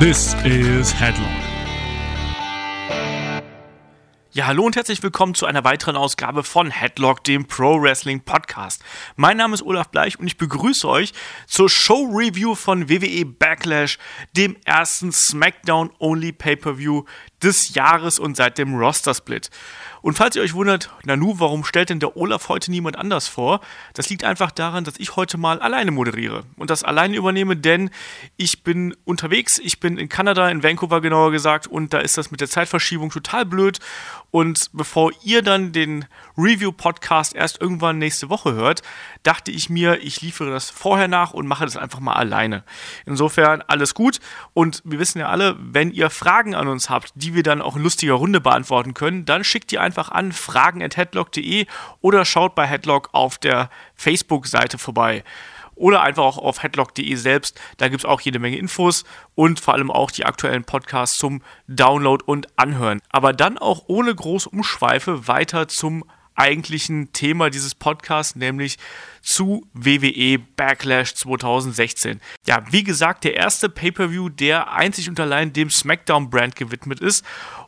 This is Headlock. Ja, hallo und herzlich willkommen zu einer weiteren Ausgabe von Headlock, dem Pro Wrestling Podcast. Mein Name ist Olaf Bleich und ich begrüße euch zur Show Review von WWE Backlash, dem ersten SmackDown Only Pay-per-View des Jahres und seit dem Roster Split. Und falls ihr euch wundert, Nanu, warum stellt denn der Olaf heute niemand anders vor? Das liegt einfach daran, dass ich heute mal alleine moderiere und das alleine übernehme, denn ich bin unterwegs, ich bin in Kanada, in Vancouver genauer gesagt, und da ist das mit der Zeitverschiebung total blöd. Und bevor ihr dann den Review-Podcast erst irgendwann nächste Woche hört, dachte ich mir, ich liefere das vorher nach und mache das einfach mal alleine. Insofern alles gut. Und wir wissen ja alle, wenn ihr Fragen an uns habt, die wir dann auch in lustiger Runde beantworten können, dann schickt ihr einfach an fragen.headlock.de oder schaut bei Headlock auf der Facebook-Seite vorbei oder einfach auch auf headlock.de selbst. Da gibt es auch jede Menge Infos und vor allem auch die aktuellen Podcasts zum Download und Anhören. Aber dann auch ohne große Umschweife weiter zum eigentlichen Thema dieses Podcasts, nämlich zu WWE Backlash 2016. Ja, wie gesagt, der erste Pay-per-View, der einzig und allein dem SmackDown-Brand gewidmet ist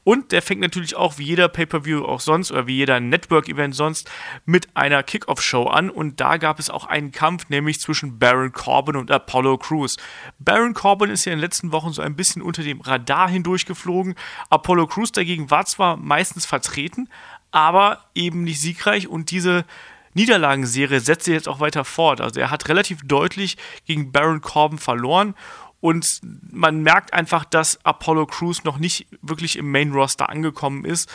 und der fängt natürlich auch wie jeder Pay-Per-View auch sonst oder wie jeder Network-Event sonst mit einer Kickoff-Show an. Und da gab es auch einen Kampf, nämlich zwischen Baron Corbin und Apollo Crews. Baron Corbin ist ja in den letzten Wochen so ein bisschen unter dem Radar hindurchgeflogen. Apollo Crews dagegen war zwar meistens vertreten, aber eben nicht siegreich und diese Niederlagenserie setzt sich jetzt auch weiter fort. Also er hat relativ deutlich gegen Baron Corbin verloren und man merkt einfach, dass Apollo Crews noch nicht wirklich im Main Roster angekommen ist.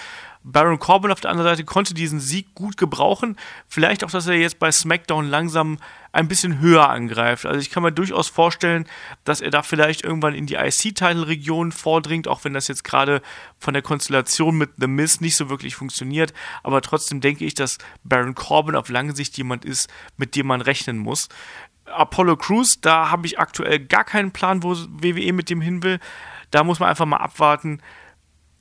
Baron Corbin auf der anderen Seite konnte diesen Sieg gut gebrauchen. Vielleicht auch, dass er jetzt bei SmackDown langsam ein bisschen höher angreift. Also ich kann mir durchaus vorstellen, dass er da vielleicht irgendwann in die IC-Title-Region vordringt, auch wenn das jetzt gerade von der Konstellation mit The Miz nicht so wirklich funktioniert. Aber trotzdem denke ich, dass Baron Corbin auf lange Sicht jemand ist, mit dem man rechnen muss. Apollo Crews, da habe ich aktuell gar keinen Plan, wo WWE mit dem hin will. Da muss man einfach mal abwarten,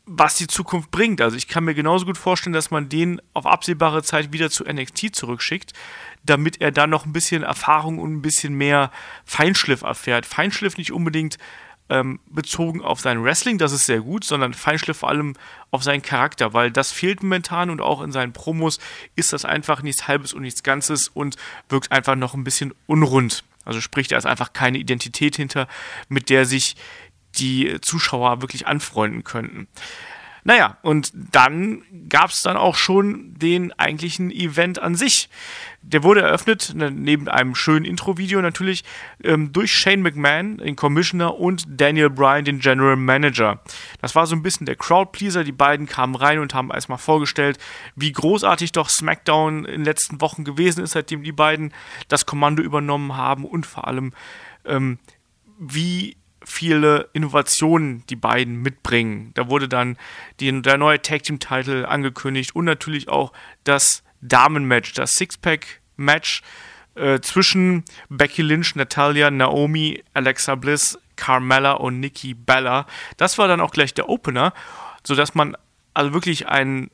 was die Zukunft bringt. Also ich kann mir genauso gut vorstellen, dass man den auf absehbare Zeit wieder zu NXT zurückschickt, damit er dann noch ein bisschen Erfahrung und ein bisschen mehr Feinschliff erfährt. Feinschliff nicht unbedingt ähm, bezogen auf sein Wrestling, das ist sehr gut, sondern Feinschliff vor allem auf seinen Charakter, weil das fehlt momentan und auch in seinen Promos ist das einfach nichts Halbes und nichts Ganzes und wirkt einfach noch ein bisschen unrund. Also sprich, da ist einfach keine Identität hinter, mit der sich die Zuschauer wirklich anfreunden könnten. Naja, und dann gab es dann auch schon den eigentlichen Event an sich. Der wurde eröffnet, ne, neben einem schönen Intro-Video natürlich, ähm, durch Shane McMahon, den Commissioner, und Daniel Bryan, den General Manager. Das war so ein bisschen der Crowdpleaser. Die beiden kamen rein und haben erstmal vorgestellt, wie großartig doch SmackDown in den letzten Wochen gewesen ist, seitdem die beiden das Kommando übernommen haben und vor allem, ähm, wie viele Innovationen die beiden mitbringen. Da wurde dann die, der neue Tag Team Title angekündigt und natürlich auch das Damenmatch, das Sixpack-Match äh, zwischen Becky Lynch, Natalia, Naomi, Alexa Bliss, Carmella und Nikki Bella. Das war dann auch gleich der Opener, sodass man also wirklich einen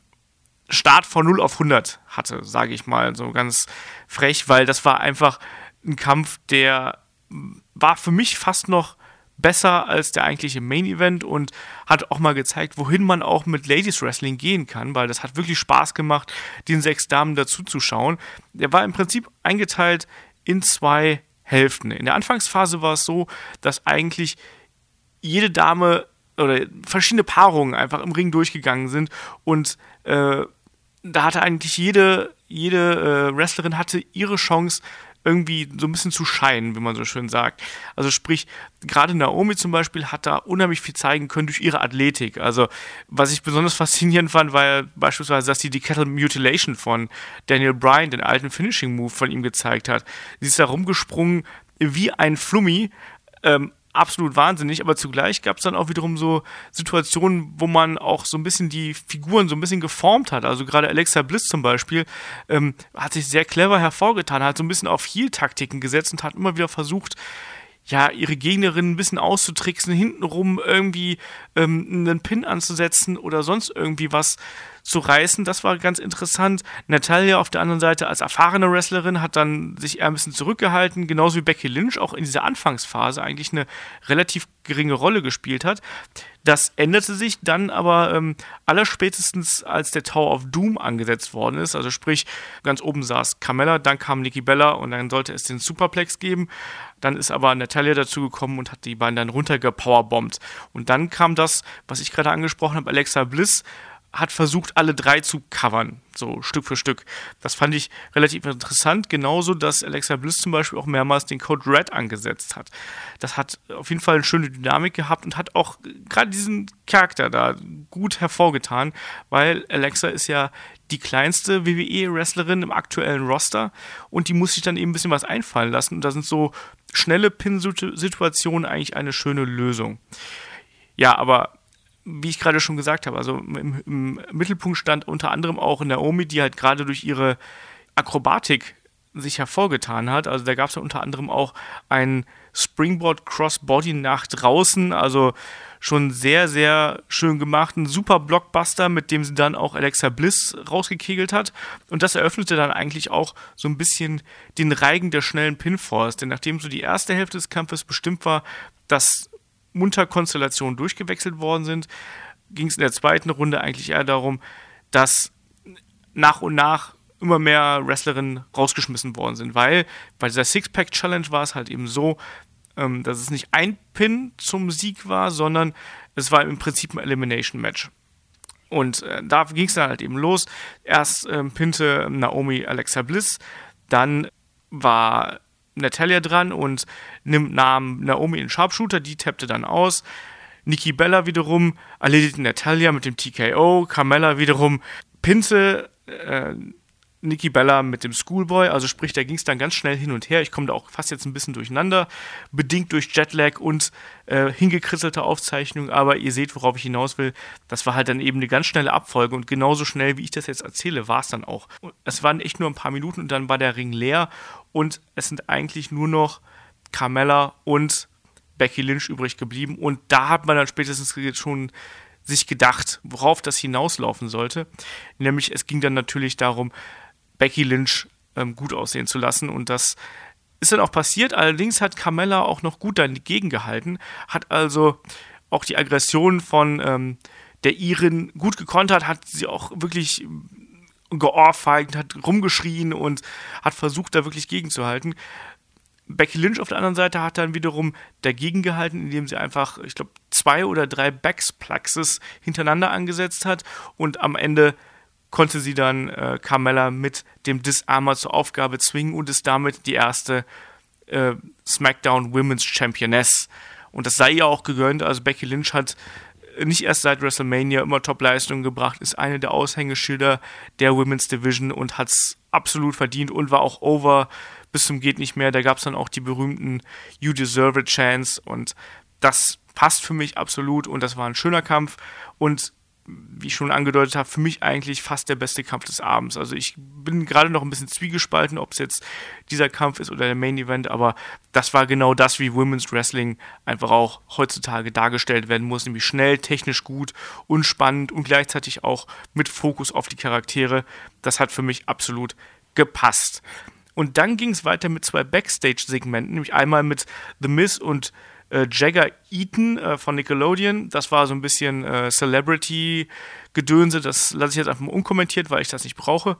Start von 0 auf 100 hatte, sage ich mal, so ganz frech, weil das war einfach ein Kampf, der war für mich fast noch besser als der eigentliche Main Event und hat auch mal gezeigt, wohin man auch mit Ladies Wrestling gehen kann, weil das hat wirklich Spaß gemacht, den sechs Damen dazu zu schauen. Der war im Prinzip eingeteilt in zwei Hälften. In der Anfangsphase war es so, dass eigentlich jede Dame oder verschiedene Paarungen einfach im Ring durchgegangen sind und äh, da hatte eigentlich jede, jede äh, Wrestlerin hatte ihre Chance, irgendwie so ein bisschen zu scheinen, wie man so schön sagt. Also sprich, gerade Naomi zum Beispiel hat da unheimlich viel zeigen können durch ihre Athletik. Also was ich besonders faszinierend fand, war beispielsweise, dass sie die Kettle Mutilation von Daniel Bryan, den alten Finishing Move von ihm gezeigt hat. Sie ist da rumgesprungen wie ein Flummi, ähm, absolut wahnsinnig, aber zugleich gab es dann auch wiederum so Situationen, wo man auch so ein bisschen die Figuren so ein bisschen geformt hat. Also gerade Alexa Bliss zum Beispiel ähm, hat sich sehr clever hervorgetan, hat so ein bisschen auf Heal-Taktiken gesetzt und hat immer wieder versucht, ja, ihre Gegnerin ein bisschen auszutricksen, hintenrum irgendwie ähm, einen Pin anzusetzen oder sonst irgendwie was zu reißen. Das war ganz interessant. Natalia auf der anderen Seite als erfahrene Wrestlerin hat dann sich eher ein bisschen zurückgehalten, genauso wie Becky Lynch auch in dieser Anfangsphase eigentlich eine relativ geringe Rolle gespielt hat. Das änderte sich dann aber ähm, allerspätestens, als der Tower of Doom angesetzt worden ist. Also sprich, ganz oben saß Carmella, dann kam Nikki Bella und dann sollte es den Superplex geben. Dann ist aber Natalia dazugekommen und hat die beiden dann runtergepowerbombt. Und dann kam das, was ich gerade angesprochen habe, Alexa Bliss hat versucht, alle drei zu covern, so Stück für Stück. Das fand ich relativ interessant. Genauso, dass Alexa Bliss zum Beispiel auch mehrmals den Code Red angesetzt hat. Das hat auf jeden Fall eine schöne Dynamik gehabt und hat auch gerade diesen Charakter da gut hervorgetan, weil Alexa ist ja die kleinste WWE-Wrestlerin im aktuellen Roster und die muss sich dann eben ein bisschen was einfallen lassen. Und da sind so schnelle Pin-Situationen eigentlich eine schöne Lösung. Ja, aber wie ich gerade schon gesagt habe, also im, im, Mittelpunkt stand unter anderem auch Naomi, die halt gerade durch ihre Akrobatik sich hervorgetan hat. Also da gab es unter anderem auch ein Springboard Crossbody nach draußen, also schon sehr, sehr schön gemacht. Ein super Blockbuster, mit dem sie dann auch Alexa Bliss rausgekegelt hat. Und das eröffnete dann eigentlich auch so ein bisschen den Reigen der schnellen Pinfalls. Denn nachdem so die erste Hälfte des Kampfes bestimmt war, dass munter Konstellationen durchgewechselt worden sind, ging es in der zweiten Runde eigentlich eher darum, dass nach und nach immer mehr Wrestlerinnen rausgeschmissen worden sind, weil bei dieser Six-Pack-Challenge war es halt eben so, ähm, dass es nicht ein Pin zum Sieg war, sondern es war im Prinzip ein Elimination-Match. Und äh, da ging es dann halt eben los. Erst ähm, pinte Naomi Alexa Bliss, dann war Natalia dran und nimmt nahm Naomi in Sharpshooter, die tappte dann aus. Nikki Bella wiederum erledigte Natalia mit dem TKO, Carmella wiederum pinte äh, Nikki Bella mit dem Schoolboy, also sprich, da ging es dann ganz schnell hin und her. Ich komme da auch fast jetzt ein bisschen durcheinander, bedingt durch Jetlag und äh, hingekrisselte Aufzeichnungen, aber ihr seht, worauf ich hinaus will. Das war halt dann eben eine ganz schnelle Abfolge und genauso schnell, wie ich das jetzt erzähle, war es dann auch. Es waren echt nur ein paar Minuten und dann war der Ring leer und es sind eigentlich nur noch Carmella und Becky Lynch übrig geblieben und da hat man dann spätestens schon sich gedacht, worauf das hinauslaufen sollte. Nämlich es ging dann natürlich darum, Becky Lynch ähm, gut aussehen zu lassen. Und das ist dann auch passiert. Allerdings hat Carmella auch noch gut dagegen gehalten, hat also auch die Aggression von ähm, der Irin gut gekontert, hat sie auch wirklich geohrfeigt, hat rumgeschrien und hat versucht, da wirklich gegenzuhalten. Becky Lynch auf der anderen Seite hat dann wiederum dagegen gehalten, indem sie einfach, ich glaube, zwei oder drei Backsplaxes hintereinander angesetzt hat und am Ende konnte sie dann äh, Carmella mit dem Disarmer zur Aufgabe zwingen und ist damit die erste äh, SmackDown Women's Championess. Und das sei ihr auch gegönnt. Also Becky Lynch hat nicht erst seit WrestleMania immer Top-Leistungen gebracht, ist eine der Aushängeschilder der Women's Division und hat es absolut verdient und war auch over bis zum geht nicht mehr. Da gab es dann auch die berühmten You Deserve a Chance und das passt für mich absolut und das war ein schöner Kampf und wie ich schon angedeutet habe, für mich eigentlich fast der beste Kampf des Abends. Also ich bin gerade noch ein bisschen zwiegespalten, ob es jetzt dieser Kampf ist oder der Main Event, aber das war genau das, wie Women's Wrestling einfach auch heutzutage dargestellt werden muss, nämlich schnell, technisch gut und spannend und gleichzeitig auch mit Fokus auf die Charaktere. Das hat für mich absolut gepasst. Und dann ging es weiter mit zwei Backstage-Segmenten, nämlich einmal mit The Miz und äh, Jagger Eaton äh, von Nickelodeon. Das war so ein bisschen äh, Celebrity-Gedönse. Das lasse ich jetzt einfach mal unkommentiert, weil ich das nicht brauche.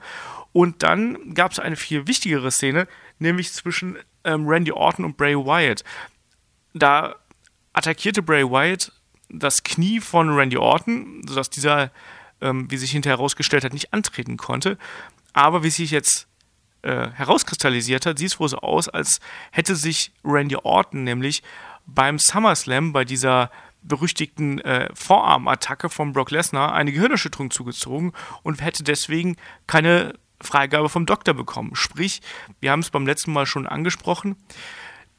Und dann gab es eine viel wichtigere Szene, nämlich zwischen ähm, Randy Orton und Bray Wyatt. Da attackierte Bray Wyatt das Knie von Randy Orton, sodass dieser, ähm, wie sich hinterher herausgestellt hat, nicht antreten konnte. Aber wie sich jetzt äh, herauskristallisiert hat, sieht es wohl so aus, als hätte sich Randy Orton nämlich beim SummerSlam, bei dieser berüchtigten äh, Vorarmattacke von Brock Lesnar, eine Gehirnerschütterung zugezogen und hätte deswegen keine Freigabe vom Doktor bekommen. Sprich, wir haben es beim letzten Mal schon angesprochen,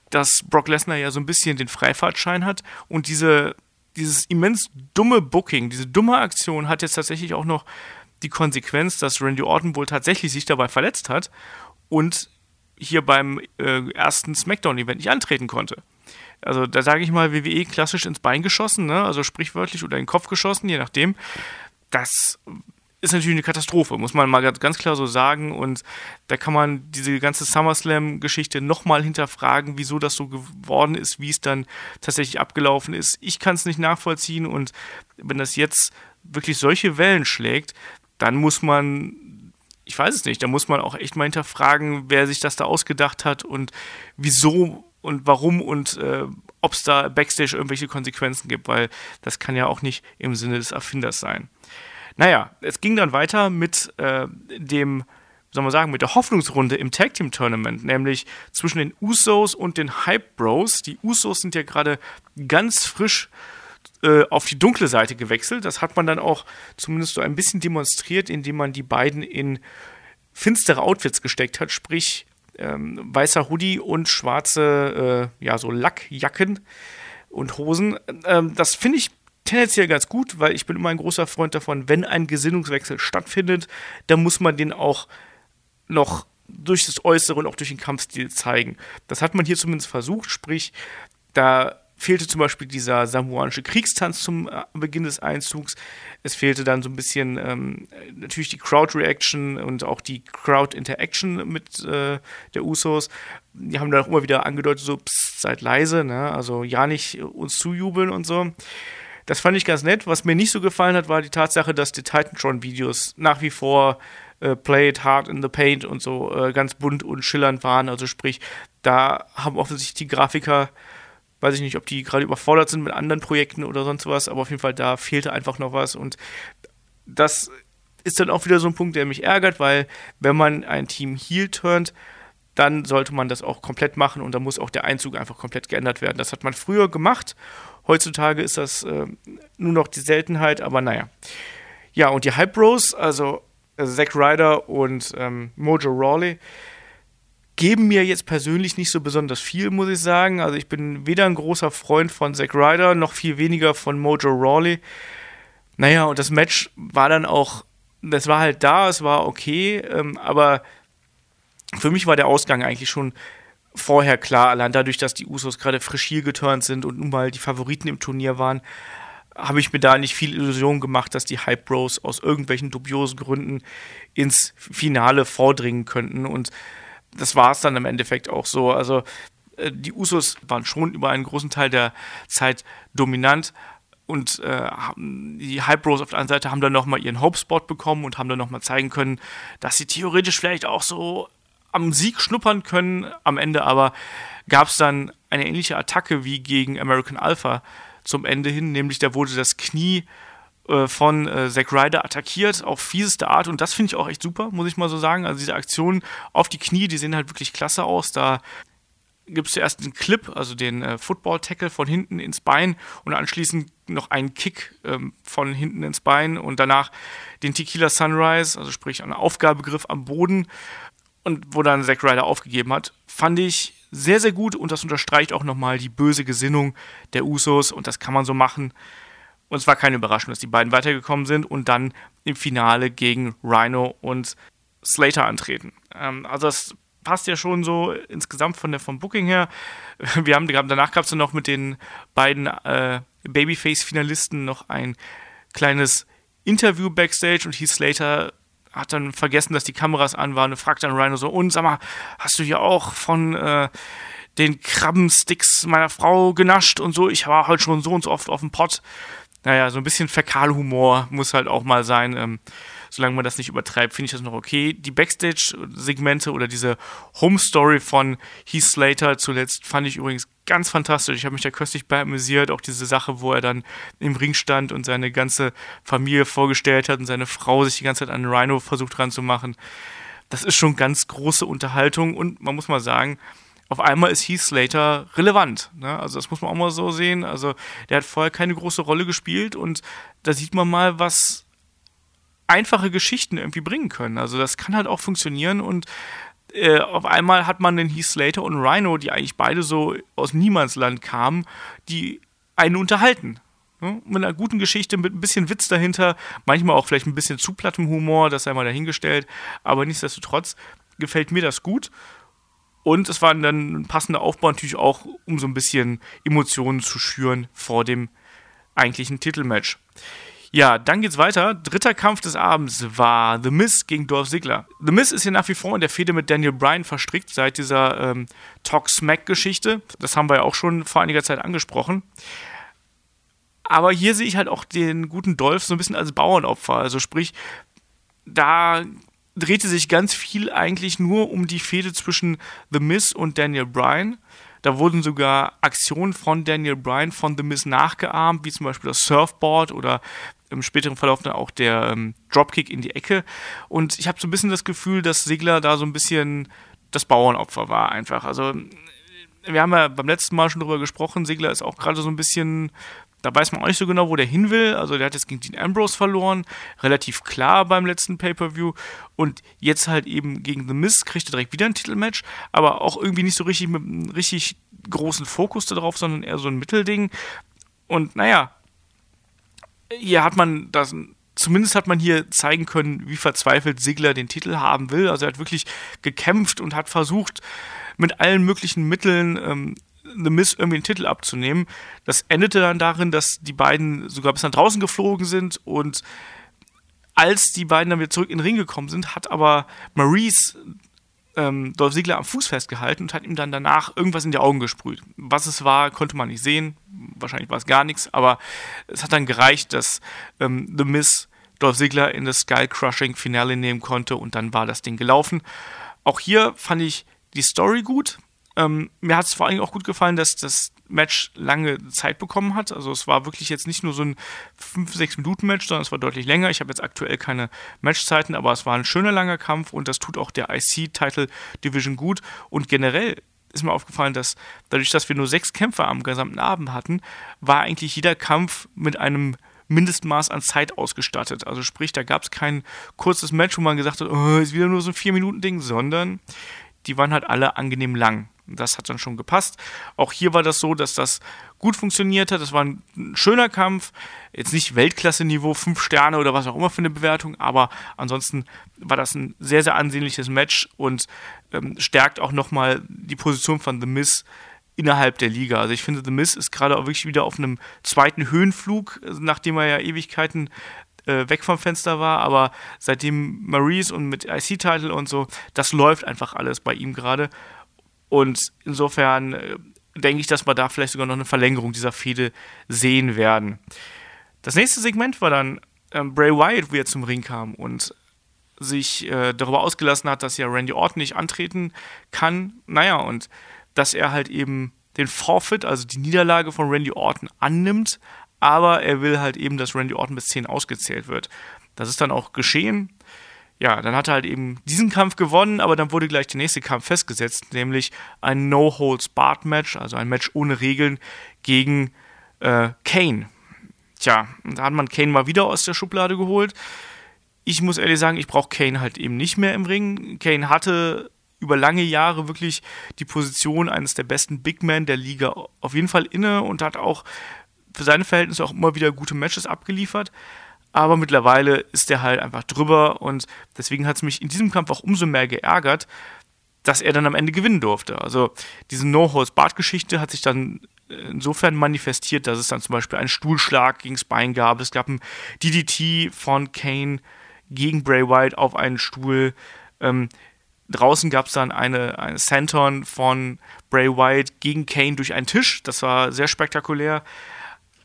dass Brock Lesnar ja so ein bisschen den Freifahrtschein hat und diese, dieses immens dumme Booking, diese dumme Aktion hat jetzt tatsächlich auch noch die Konsequenz, dass Randy Orton wohl tatsächlich sich dabei verletzt hat und hier beim äh, ersten SmackDown-Event nicht antreten konnte. Also da sage ich mal WWE klassisch ins Bein geschossen, ne? also sprichwörtlich oder in den Kopf geschossen, je nachdem. Das ist natürlich eine Katastrophe, muss man mal ganz klar so sagen. Und da kann man diese ganze SummerSlam-Geschichte nochmal hinterfragen, wieso das so geworden ist, wie es dann tatsächlich abgelaufen ist. Ich kann es nicht nachvollziehen und wenn das jetzt wirklich solche Wellen schlägt, dann muss man, ich weiß es nicht, da muss man auch echt mal hinterfragen, wer sich das da ausgedacht hat und wieso und warum und äh, ob es da backstage irgendwelche Konsequenzen gibt, weil das kann ja auch nicht im Sinne des Erfinders sein. Naja, es ging dann weiter mit äh, dem, soll man sagen, mit der Hoffnungsrunde im Tag Team Tournament, nämlich zwischen den Usos und den Hype Bros. Die Usos sind ja gerade ganz frisch äh, auf die dunkle Seite gewechselt. Das hat man dann auch zumindest so ein bisschen demonstriert, indem man die beiden in finstere Outfits gesteckt hat, sprich ähm, weißer Hoodie und schwarze, äh, ja, so Lackjacken und Hosen. Ähm, das finde ich tendenziell ganz gut, weil ich bin immer ein großer Freund davon, wenn ein Gesinnungswechsel stattfindet, dann muss man den auch noch durch das Äußere und auch durch den Kampfstil zeigen. Das hat man hier zumindest versucht, sprich, da fehlte zum Beispiel dieser samoanische Kriegstanz zum äh, Beginn des Einzugs. Es fehlte dann so ein bisschen ähm, natürlich die Crowd-Reaction und auch die Crowd-Interaction mit äh, der Usos. Die haben dann auch immer wieder angedeutet, so, psst, seid leise, ne? also ja nicht uns zujubeln und so. Das fand ich ganz nett. Was mir nicht so gefallen hat, war die Tatsache, dass die Titantron-Videos nach wie vor äh, Play It Hard in the Paint und so äh, ganz bunt und schillernd waren. Also sprich, da haben offensichtlich die Grafiker, weiß ich nicht, ob die gerade überfordert sind mit anderen Projekten oder sonst was, aber auf jeden Fall da fehlte einfach noch was und das ist dann auch wieder so ein Punkt, der mich ärgert, weil wenn man ein Team Heal turnt, dann sollte man das auch komplett machen und dann muss auch der Einzug einfach komplett geändert werden. Das hat man früher gemacht Heutzutage ist das äh, nur noch die Seltenheit, aber naja. Ja, und die Hype Bros, also äh, Zack Ryder und ähm, Mojo Rawley, geben mir jetzt persönlich nicht so besonders viel, muss ich sagen. Also ich bin weder ein großer Freund von Zack Ryder, noch viel weniger von Mojo Rawley. Naja, und das Match war dann auch, das war halt da, es war okay, ähm, aber für mich war der Ausgang eigentlich schon vorher klar, allein dadurch, dass die Usos gerade frisch hier geturnt sind und nun mal die Favoriten im Turnier waren, habe ich mir da nicht viel Illusion gemacht, dass die Hype Bros aus irgendwelchen dubiosen Gründen ins Finale vordringen könnten. Und das war es dann im Endeffekt auch so. Also äh, die Usos waren schon über einen großen Teil der Zeit dominant. Und äh, die Hype Bros auf der anderen Seite haben dann nochmal ihren Hope-Spot bekommen und haben dann nochmal zeigen können, dass sie theoretisch vielleicht auch so am Sieg schnuppern können. Am Ende aber gab es dann eine ähnliche Attacke wie gegen American Alpha zum Ende hin, nämlich da wurde das Knie äh, von äh, Zack Ryder attackiert auf fieseste Art und das finde ich auch echt super, muss ich mal so sagen. Also diese Aktionen auf die Knie, die sehen halt wirklich klasse aus. Da gibt es zuerst einen Clip, also den äh, Football-Tackle von hinten ins Bein und anschließend noch einen Kick ähm, von hinten ins Bein und danach den Tequila Sunrise, also sprich ein Aufgabegriff am Boden und wo dann Zack Ryder aufgegeben hat, fand ich sehr, sehr gut und das unterstreicht auch nochmal die böse Gesinnung der Usos und das kann man so machen. Und es war keine Überraschung, dass die beiden weitergekommen sind und dann im Finale gegen Rhino und Slater antreten. Ähm, also das passt ja schon so insgesamt von der, vom Booking her. Wir haben danach gab es dann noch mit den beiden äh, Babyface-Finalisten noch ein kleines Interview backstage und Heath Slater hat dann vergessen, dass die Kameras an waren und fragt dann Rhino so, und sag mal, hast du hier auch von äh, den Krabbensticks meiner Frau genascht und so? Ich war halt schon so und so oft auf dem Pott. Naja, so ein bisschen Fäkalhumor muss halt auch mal sein. Ähm, solange man das nicht übertreibt, finde ich das noch okay. Die Backstage-Segmente oder diese Home-Story von Heath Slater zuletzt fand ich übrigens ganz fantastisch. Ich habe mich da köstlich bei amüsiert. Auch diese Sache, wo er dann im Ring stand und seine ganze Familie vorgestellt hat und seine Frau sich die ganze Zeit an Rhino versucht ranzumachen. Das ist schon ganz große Unterhaltung und man muss mal sagen, auf einmal ist Heath Slater relevant. Ne? Also das muss man auch mal so sehen. Also der hat vorher keine große Rolle gespielt und da sieht man mal, was einfache Geschichten irgendwie bringen können. Also das kann halt auch funktionieren und äh, auf einmal hat man den Heath Slater und Rhino, die eigentlich beide so aus Niemandsland kamen, die einen unterhalten. Ne? Mit einer guten Geschichte, mit ein bisschen Witz dahinter, manchmal auch vielleicht ein bisschen zu plattem Humor, das sei mal dahingestellt, aber nichtsdestotrotz gefällt mir das gut. Und es war dann ein passender Aufbau natürlich auch, um so ein bisschen Emotionen zu schüren vor dem eigentlichen Titelmatch. Ja, dann geht's weiter. Dritter Kampf des Abends war The Miz gegen Dolph Ziggler. The Miz ist hier nach wie vor in der Fehde mit Daniel Bryan verstrickt seit dieser ähm, Talk-Smack-Geschichte. Das haben wir ja auch schon vor einiger Zeit angesprochen. Aber hier sehe ich halt auch den guten Dolph so ein bisschen als Bauernopfer. Also sprich, da drehte sich ganz viel eigentlich nur um die Fehde zwischen The Miz und Daniel Bryan. Da wurden sogar Aktionen von Daniel Bryan von The Miz nachgeahmt, wie zum Beispiel das Surfboard oder im späteren Verlauf dann auch der ähm, Dropkick in die Ecke. Und ich habe so ein bisschen das Gefühl, dass Sigler da so ein bisschen das Bauernopfer war einfach. Also wir haben ja beim letzten Mal schon drüber gesprochen, Sigler ist auch gerade so ein bisschen da weiß man auch nicht so genau, wo der hin will. Also der hat jetzt gegen Dean Ambrose verloren, relativ klar beim letzten Pay-per-View. Und jetzt halt eben gegen The Miz kriegt er direkt wieder ein Titelmatch, aber auch irgendwie nicht so richtig mit einem richtig großen Fokus darauf, sondern eher so ein Mittelding. Und naja, hier hat man das zumindest hat man hier zeigen können, wie verzweifelt Sigler den Titel haben will. Also er hat wirklich gekämpft und hat versucht, mit allen möglichen Mitteln ähm, The Miz irgendwie den Titel abzunehmen. Das endete dann darin, dass die beiden sogar bis nach draußen geflogen sind und als die beiden dann wieder zurück in den Ring gekommen sind, hat aber Maurice ähm, Dolph Ziggler am Fuß festgehalten und hat ihm dann danach irgendwas in die Augen gesprüht. Was es war, konnte man nicht sehen. Wahrscheinlich war es gar nichts, aber es hat dann gereicht, dass ähm, The Miz Dolph Ziggler in das Skull-Crushing-Finale nehmen konnte und dann war das Ding gelaufen. Auch hier fand ich die Story gut. Ähm, mir hat es vor allem auch gut gefallen, dass das Match lange Zeit bekommen hat. Also es war wirklich jetzt nicht nur so ein 5-6 Minuten Match, sondern es war deutlich länger. Ich habe jetzt aktuell keine Matchzeiten, aber es war ein schöner langer Kampf und das tut auch der IC-Title Division gut. Und generell ist mir aufgefallen, dass dadurch, dass wir nur sechs Kämpfe am gesamten Abend hatten, war eigentlich jeder Kampf mit einem Mindestmaß an Zeit ausgestattet. Also sprich, da gab es kein kurzes Match, wo man gesagt hat, oh, ist wieder nur so ein 4-Minuten-Ding, sondern die waren halt alle angenehm lang. Das hat dann schon gepasst. Auch hier war das so, dass das gut funktioniert hat. Das war ein, schöner Kampf. Jetzt nicht Weltklasse-Niveau, fünf Sterne oder was auch immer für eine Bewertung, aber ansonsten war das ein sehr, sehr ansehnliches Match und ähm, stärkt auch nochmal die Position von The Miz innerhalb der Liga. Also ich finde, The Miz ist gerade auch wirklich wieder auf einem zweiten Höhenflug, nachdem er ja Ewigkeiten äh, weg vom Fenster war, aber seitdem Maurice und mit IC-Title und so, das läuft einfach alles bei ihm gerade. Und insofern äh, denke ich, dass wir da vielleicht sogar noch eine Verlängerung dieser Fehde sehen werden. Das nächste Segment war dann ähm, Bray Wyatt, wie er zum Ring kam und sich äh, darüber ausgelassen hat, dass ja Randy Orton nicht antreten kann. Naja, und dass er halt eben den Forfeit, also die Niederlage von Randy Orton annimmt, aber er will halt eben, dass Randy Orton bis 10 ausgezählt wird. Das ist dann auch geschehen ja, dann hat er halt eben diesen Kampf gewonnen, aber dann wurde gleich der nächste Kampf festgesetzt, nämlich ein No-Holds-Barred-Match, also ein Match ohne Regeln gegen äh, Kane. Tja, da hat man Kane mal wieder aus der Schublade geholt. Ich muss ehrlich sagen, ich brauche Kane halt eben nicht mehr im Ring. Kane hatte über lange Jahre wirklich die Position eines der besten Big Men der Liga auf jeden Fall inne und hat auch für seine Verhältnisse auch immer wieder gute Matches abgeliefert aber mittlerweile ist er halt einfach drüber und deswegen hat es mich in diesem Kampf auch umso mehr geärgert, dass er dann am Ende gewinnen durfte. Also diese No-Holds-Bart-Geschichte hat sich dann insofern manifestiert, dass es dann zum Beispiel einen Stuhlschlag gegen Bein gab. Es gab ein DDT von Kane gegen Bray Wyatt auf einen Stuhl. Ähm, draußen gab es dann eine, eine Senton von Bray Wyatt gegen Kane durch einen Tisch. Das war sehr spektakulär.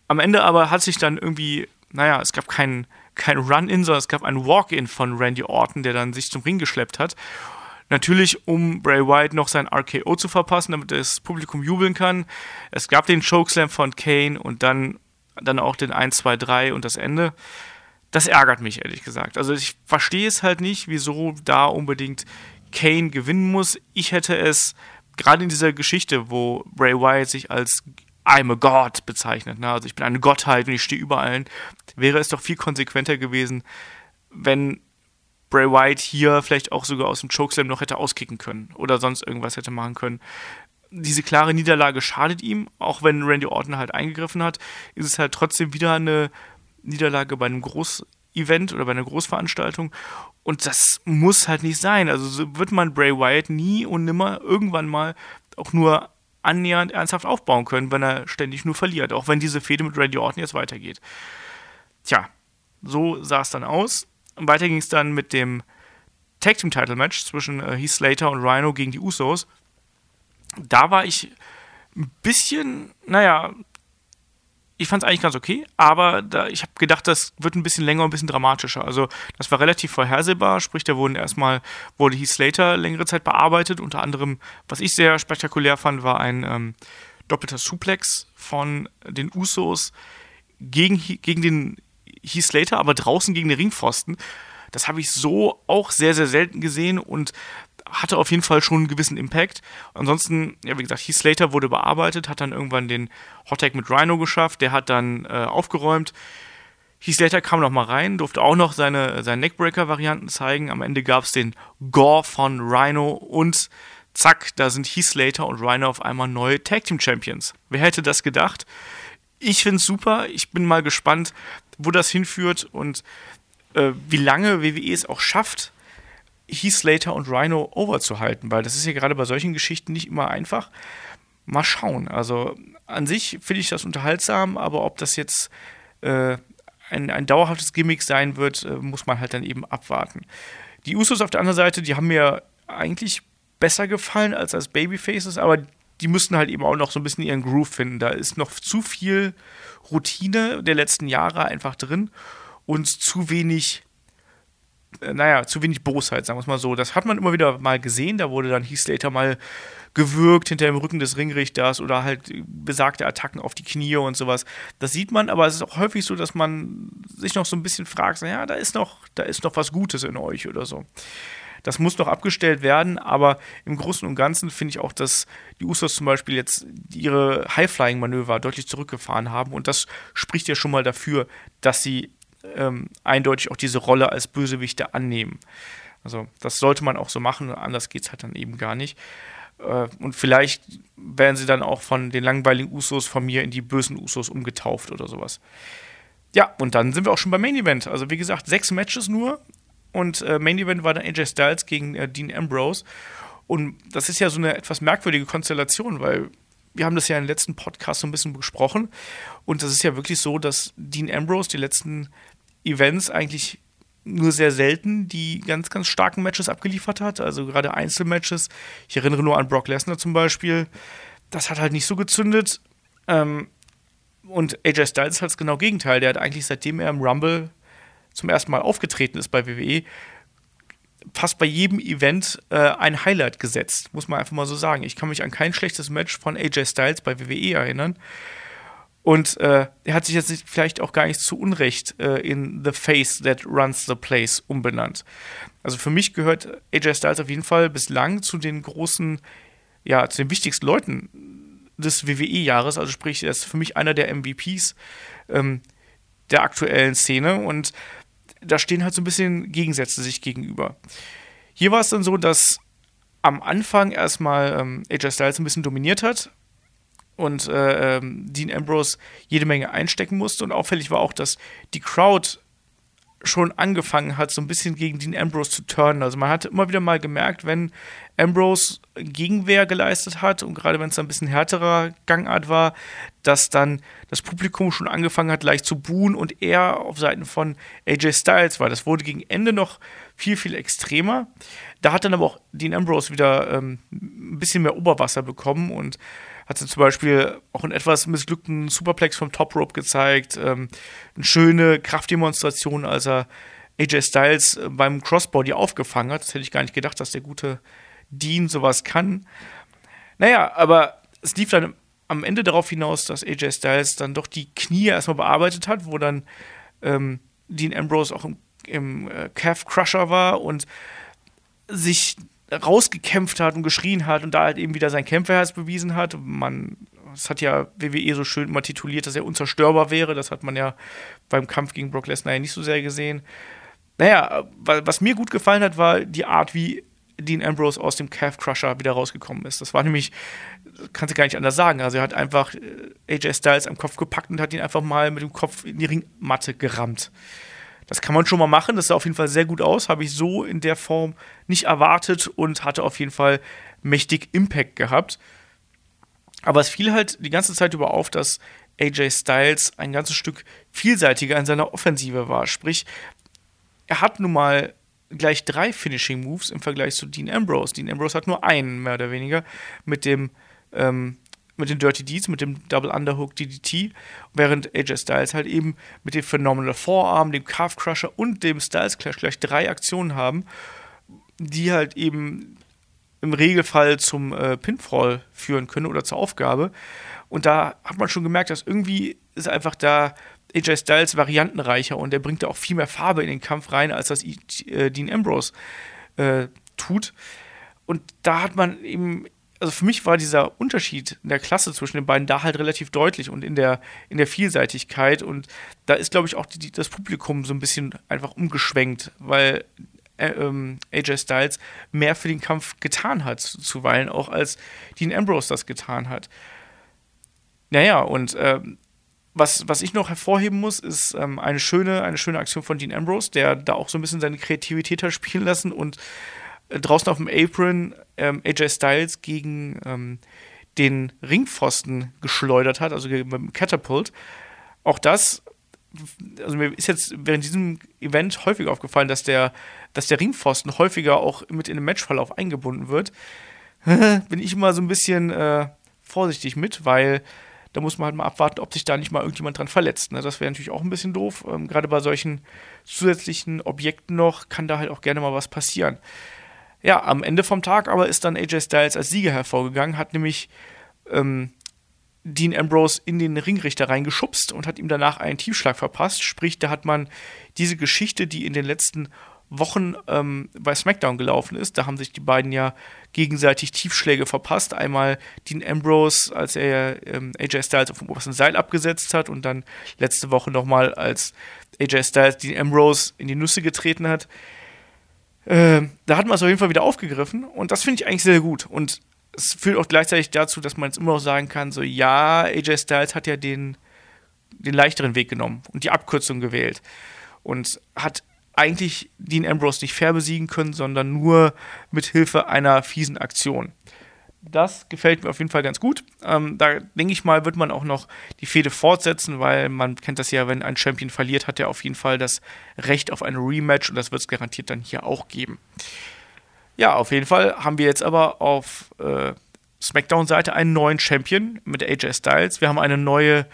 Am Ende aber hat sich dann irgendwie naja, es gab keinen kein Run-In, sondern es gab ein Walk-In von Randy Orton, der dann sich zum Ring geschleppt hat. Natürlich, um Bray Wyatt noch sein RKO zu verpassen, damit das Publikum jubeln kann. Es gab den Chokeslam von Kane und dann, dann auch den 1, 2, 3 und das Ende. Das ärgert mich, ehrlich gesagt. Also ich verstehe es halt nicht, wieso da unbedingt Kane gewinnen muss. Ich hätte es gerade in dieser Geschichte, wo Bray Wyatt sich als I'm a God bezeichnet. Ne? Also ich bin eine Gottheit und ich stehe über allen. Wäre es doch viel konsequenter gewesen, wenn Bray Wyatt hier vielleicht auch sogar aus dem Chokeslam noch hätte auskicken können oder sonst irgendwas hätte machen können. Diese klare Niederlage schadet ihm, auch wenn Randy Orton halt eingegriffen hat, ist es halt trotzdem wieder eine Niederlage bei einem Großevent oder bei einer Großveranstaltung. Und das muss halt nicht sein. Also so wird man Bray Wyatt nie und nimmer irgendwann mal auch nur annähernd ernsthaft aufbauen können, wenn er ständig nur verliert, auch wenn diese Fehde mit Randy Orton jetzt weitergeht. Tja, So sah es dann aus. Und weiter ging es dann mit dem Tag Team Title Match zwischen äh, Heath Slater und Rhino gegen die Usos. Da war ich ein bisschen, naja, ich fand es eigentlich ganz okay, aber da, ich habe gedacht, das wird ein bisschen länger, ein bisschen dramatischer. Also das war relativ vorhersehbar, sprich, da wurden erstmal, wurde Heath Slater längere Zeit bearbeitet, unter anderem, was ich sehr spektakulär fand, war ein ähm, doppelter Suplex von den Usos gegen, gegen den Heath Slater, aber draußen gegen den Ringpfosten. Das habe ich so auch sehr, sehr selten gesehen und hatte auf jeden Fall schon einen gewissen Impact. Ansonsten, ja, wie gesagt, Heath Slater wurde bearbeitet, hat dann irgendwann den Hottag mit Rhino geschafft, der hat dann äh, aufgeräumt. Heath Slater kam noch mal rein, durfte auch noch seine, seine Neckbreaker-Varianten zeigen. Am Ende gab es den Gore von Rhino und zack, da sind Heath Slater und Rhino auf einmal neue Tag Team Champions. Wer hätte das gedacht? Ich finde es super. Ich bin mal gespannt, wo das hinführt und äh, wie lange WWE es auch schafft, Heath Slater und Rhino overzuhalten, weil das ist ja gerade bei solchen Geschichten nicht immer einfach. Mal schauen. Also an sich finde ich das unterhaltsam, aber ob das jetzt äh, ein, ein dauerhaftes Gimmick sein wird, äh, muss man halt dann eben abwarten. Die Usos auf der anderen Seite, die haben mir eigentlich besser gefallen als als Babyfaces, aber die müssen halt eben auch noch so ein bisschen ihren Groove finden. Da ist noch zu viel Routine der letzten Jahre einfach drin und zu wenig naja, zu wenig Bosheit, sagen wir es mal so. Das hat man immer wieder mal gesehen. Da wurde dann Heath Slater mal gewürgt hinter dem Rücken des Ringrichters oder halt besagte Attacken auf die Knie und sowas. Das sieht man, aber es ist auch häufig so, dass man sich noch so ein bisschen fragt, naja, da ist noch, da ist noch was Gutes in euch oder so. Das muss noch abgestellt werden, aber im Großen und Ganzen finde ich auch, dass die Usos zum Beispiel jetzt ihre High-Flying-Manöver deutlich zurückgefahren haben und das spricht ja schon mal dafür, dass sie ähm, eindeutig auch diese Rolle als Bösewichte annehmen. Also das sollte man auch so machen, anders geht es halt dann eben gar nicht. Äh, und vielleicht werden sie dann auch von den langweiligen Usos von mir in die bösen Usos umgetauft oder sowas. Ja, und dann sind wir auch schon beim Main Event. Also wie gesagt, sechs Matches nur. Und äh, Main Event war dann AJ Styles gegen äh, Dean Ambrose. Und das ist ja so eine etwas merkwürdige Konstellation, weil wir haben das ja im letzten Podcast so ein bisschen besprochen. Und das ist ja wirklich so, dass Dean Ambrose die letzten Events eigentlich nur sehr selten die ganz, ganz starken Matches abgeliefert hat. Also gerade Einzelmatches. Ich erinnere nur an Brock Lesnar zum Beispiel. Das hat halt nicht so gezündet. Ähm, und AJ Styles hat das genau Gegenteil. Der hat eigentlich seitdem er im Rumble zum ersten Mal aufgetreten ist bei WWE, fast bei jedem Event äh, ein Highlight gesetzt, muss man einfach mal so sagen. Ich kann mich an kein schlechtes Match von AJ Styles bei WWE erinnern. Und äh, er hat sich jetzt vielleicht auch gar nicht zu Unrecht äh, in The Face That Runs the Place umbenannt. Also für mich gehört AJ Styles auf jeden Fall bislang zu den großen, ja, zu den wichtigsten Leuten des WWE-Jahres. Also sprich, er ist für mich einer der MVPs ähm, der aktuellen Szene. Und da stehen halt so ein bisschen Gegensätze sich gegenüber. Hier war es dann so, dass am Anfang erstmal ähm, AJ Styles ein bisschen dominiert hat und äh, ähm, Dean Ambrose jede Menge einstecken musste. Und auffällig war auch, dass die Crowd schon angefangen hat, so ein bisschen gegen Dean Ambrose zu turnen. Also man hat immer wieder mal gemerkt, wenn Ambrose Gegenwehr geleistet hat und gerade wenn es ein bisschen härterer Gangart war, dass dann das Publikum schon angefangen hat, leicht zu buhen und er auf Seiten von AJ Styles war. Das wurde gegen Ende noch viel, viel extremer. Da hat dann aber auch Dean Ambrose wieder ähm, ein bisschen mehr Oberwasser bekommen und hat sie zum Beispiel auch einen etwas missglückten Superplex vom Top Rope gezeigt. Ähm, eine schöne Kraftdemonstration, als er AJ Styles äh, beim Crossbody aufgefangen hat. Das hätte ich gar nicht gedacht, dass der gute Dean sowas kann. Naja, aber es lief dann am Ende darauf hinaus, dass AJ Styles dann doch die Knie erstmal bearbeitet hat, wo dann ähm, Dean Ambrose auch im, im äh, Calf Crusher war und sich rausgekämpft hat und geschrien hat und da halt eben wieder sein Kämpferherz bewiesen hat. Man, das hat ja WWE so schön mal tituliert, dass er unzerstörbar wäre. Das hat man ja beim Kampf gegen Brock Lesnar ja nicht so sehr gesehen. Naja, was mir gut gefallen hat, war die Art, wie Dean Ambrose aus dem Calf Crusher wieder rausgekommen ist. Das war nämlich, kannst du gar nicht anders sagen. Also er hat einfach äh, AJ Styles am Kopf gepackt und hat ihn einfach mal mit dem Kopf in die Ringmatte gerammt. Das kann man schon mal machen. Das sah auf jeden Fall sehr gut aus. Habe ich so in der Form nicht erwartet und hatte auf jeden Fall mächtig Impact gehabt. Aber es fiel halt die ganze Zeit über auf, dass AJ Styles ein ganzes Stück vielseitiger in seiner Offensive war. Sprich, er hat nun mal gleich drei Finishing Moves im Vergleich zu Dean Ambrose. Dean Ambrose hat nur einen, mehr oder weniger, mit dem ähm, mit den Dirty Deeds, mit dem Double Underhook DDT, während AJ Styles halt eben mit dem Phenomenal Forearm, dem Calf Crusher und dem Styles Clash gleich drei Aktionen haben, die halt eben im Regelfall zum äh, Pinfall führen können oder zur Aufgabe. Und da hat man schon gemerkt, dass irgendwie ist einfach da AJ Styles variantenreicher und er bringt da auch viel mehr Farbe in den Kampf rein, als das äh, Dean Ambrose äh, tut. Und da hat man eben, also für mich war dieser Unterschied in der Klasse zwischen den beiden da halt relativ deutlich und in der, in der Vielseitigkeit. Und da ist, glaube ich, auch die, das Publikum so ein bisschen einfach umgeschwenkt, weil äh, ähm, AJ Styles mehr für den Kampf getan hat, zuweilen auch als Dean Ambrose das getan hat. Naja, und ähm, was, was ich noch hervorheben muss, ist ähm, eine, schöne, eine schöne Aktion von Dean Ambrose, der da auch so ein bisschen seine Kreativität hat spielen lassen und draußen auf dem Apron ähm, AJ Styles gegen ähm, den Ringpfosten geschleudert hat, also mit dem Catapult. Auch das, also mir ist jetzt während diesem Event häufig aufgefallen, dass der, dass der Ringpfosten häufiger auch mit in den Matchverlauf eingebunden wird. Bin ich immer so ein bisschen äh, vorsichtig mit, weil da muss man halt mal abwarten, ob sich da nicht mal irgendjemand dran verletzt. Ne? Das wäre natürlich auch ein bisschen doof. Ähm, Gerade bei solchen zusätzlichen Objekten noch kann da halt auch gerne mal was passieren. Ja, am Ende vom Tag aber ist dann AJ Styles als Sieger hervorgegangen, hat nämlich ähm, Dean Ambrose in den Ringrichter reingeschubst und hat ihm danach einen Tiefschlag verpasst. Sprich, da hat man diese Geschichte, die in den letzten Wochen ähm, bei SmackDown gelaufen ist. Da haben sich die beiden ja gegenseitig Tiefschläge verpasst. Einmal Dean Ambrose, als er ähm, AJ Styles auf dem obersten Seil abgesetzt hat und dann letzte Woche nochmal, als AJ Styles Dean Ambrose in die Nüsse getreten hat. Äh, da hat man es auf jeden Fall wieder aufgegriffen und das finde ich eigentlich sehr gut. Und es führt auch gleichzeitig dazu, dass man jetzt immer noch sagen kann, so ja, AJ Styles hat ja den, den leichteren Weg genommen und die Abkürzung gewählt und hat eigentlich Dean Ambrose nicht fair besiegen können, sondern nur mit Hilfe einer fiesen Aktion. Das gefällt mir auf jeden Fall ganz gut. Ähm, da denke ich mal, wird man auch noch die Fehde fortsetzen, weil man kennt das ja, wenn ein Champion verliert, hat er auf jeden Fall das Recht auf ein Rematch und das wird es garantiert dann hier auch geben. Ja, auf jeden Fall haben wir jetzt aber auf äh, SmackDown-Seite einen neuen Champion mit AJ Styles. Wir haben eine neue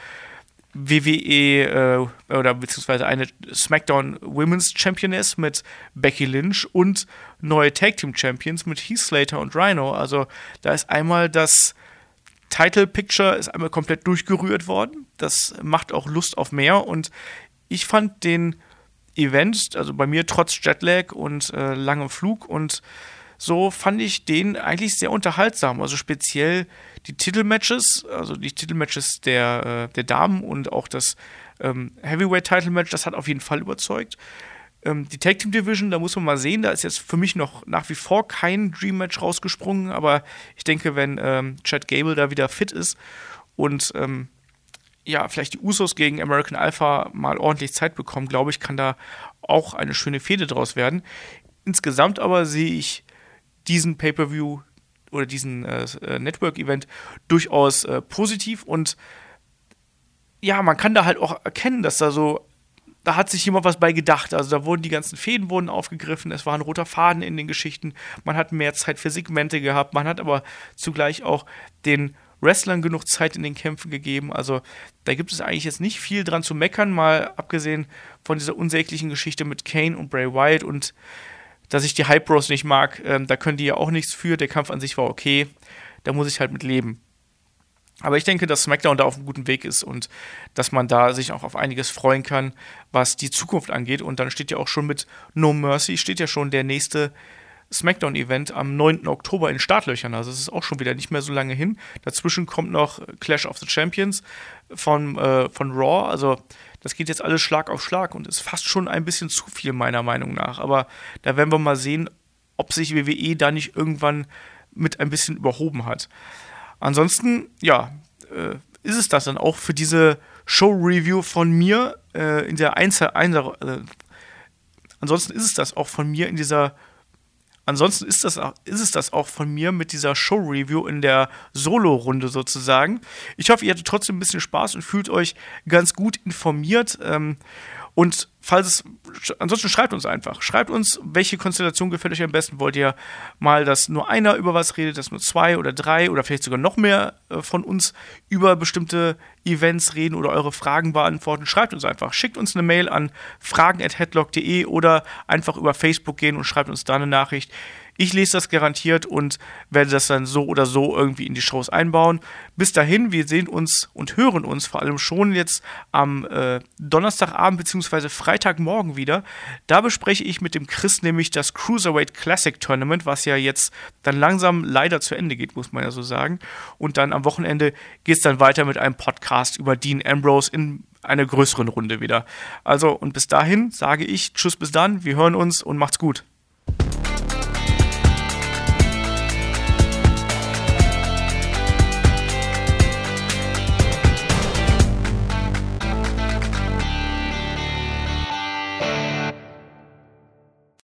WWE äh, oder beziehungsweise eine SmackDown Women's Championess mit Becky Lynch und neue Tag Team Champions mit Heath Slater und Rhino. Also da ist einmal das Title Picture ist einmal komplett durchgerührt worden. Das macht auch Lust auf mehr und ich fand den Event, also bei mir trotz Jetlag und äh, langem Flug und so fand ich den eigentlich sehr unterhaltsam. Also speziell die Titelmatches, also die Titelmatches der, äh, der Damen und auch das ähm, Heavyweight-Title-Match, das hat auf jeden Fall überzeugt. Ähm, die Tag Team Division, da muss man mal sehen, da ist jetzt für mich noch nach wie vor kein Dream-Match rausgesprungen, aber ich denke, wenn ähm, Chad Gable da wieder fit ist und ähm, ja, vielleicht die Usos gegen American Alpha mal ordentlich Zeit bekommen, glaube ich, kann da auch eine schöne Fehde draus werden. Insgesamt aber sehe ich diesen Pay-per-View oder diesen äh, äh, Network-Event durchaus äh, positiv und ja, man kann da halt auch erkennen, dass da so, da hat sich jemand was bei gedacht. Also da wurden die ganzen Fäden wurden aufgegriffen, es war ein roter Faden in den Geschichten, man hat mehr Zeit für Segmente gehabt, man hat aber zugleich auch den Wrestlern genug Zeit in den Kämpfen gegeben. Also da gibt es eigentlich jetzt nicht viel dran zu meckern, mal abgesehen von dieser unsäglichen Geschichte mit Kane und Bray Wyatt und dass ich die Hype Bros nicht mag, ähm, da können die ja auch nichts für. Der Kampf an sich war okay. Da muss ich halt mit leben. Aber ich denke, dass SmackDown da auf einem guten Weg ist und dass man da sich auch auf einiges freuen kann, was die Zukunft angeht. Und dann steht ja auch schon mit No Mercy, steht ja schon der nächste SmackDown-Event am 9. Oktober in Startlöchern. Also es ist auch schon wieder nicht mehr so lange hin. Dazwischen kommt noch Clash of the Champions von, äh, von Raw. Also das geht jetzt alles Schlag auf Schlag und ist fast schon ein bisschen zu viel, meiner Meinung nach. Aber da werden wir mal sehen, ob sich WWE da nicht irgendwann mit ein bisschen überhoben hat. Ansonsten, ja, äh, ist es das dann auch für diese Show-Review von mir äh, in der Einzel, Einzel äh, Ansonsten ist es das auch von mir in dieser ansonsten ist, das auch, ist es das auch von mir mit dieser Show-Review in der Solo-Runde sozusagen. Ich hoffe, ihr hattet trotzdem ein bisschen Spaß und fühlt euch ganz gut informiert. Ähm, und falls es, ansonsten schreibt uns einfach. Schreibt uns, welche Konstellation gefällt euch am besten. Wollt ihr mal, dass nur einer über was redet, dass nur zwei oder drei oder vielleicht sogar noch mehr äh, von uns über bestimmte Events reden oder eure Fragen beantworten? Schreibt uns einfach. Schickt uns eine Mail an fragen.headlock.de oder einfach über Facebook gehen und schreibt uns da eine Nachricht. Ich lese das garantiert und werde das dann so oder so irgendwie in die Shows einbauen. Bis dahin, wir sehen uns und hören uns vor allem schon jetzt am äh, Donnerstagabend bzw. Freitagmorgen wieder. Da bespreche ich mit dem Chris nämlich das Cruiserweight Classic Tournament, was ja jetzt dann langsam leider zu Ende geht, muss man ja so sagen. Und dann am Wochenende geht es dann weiter mit einem Podcast über Dean Ambrose in einer größeren Runde wieder. Also, und bis dahin sage ich Tschüss bis dann, wir hören uns und macht's gut.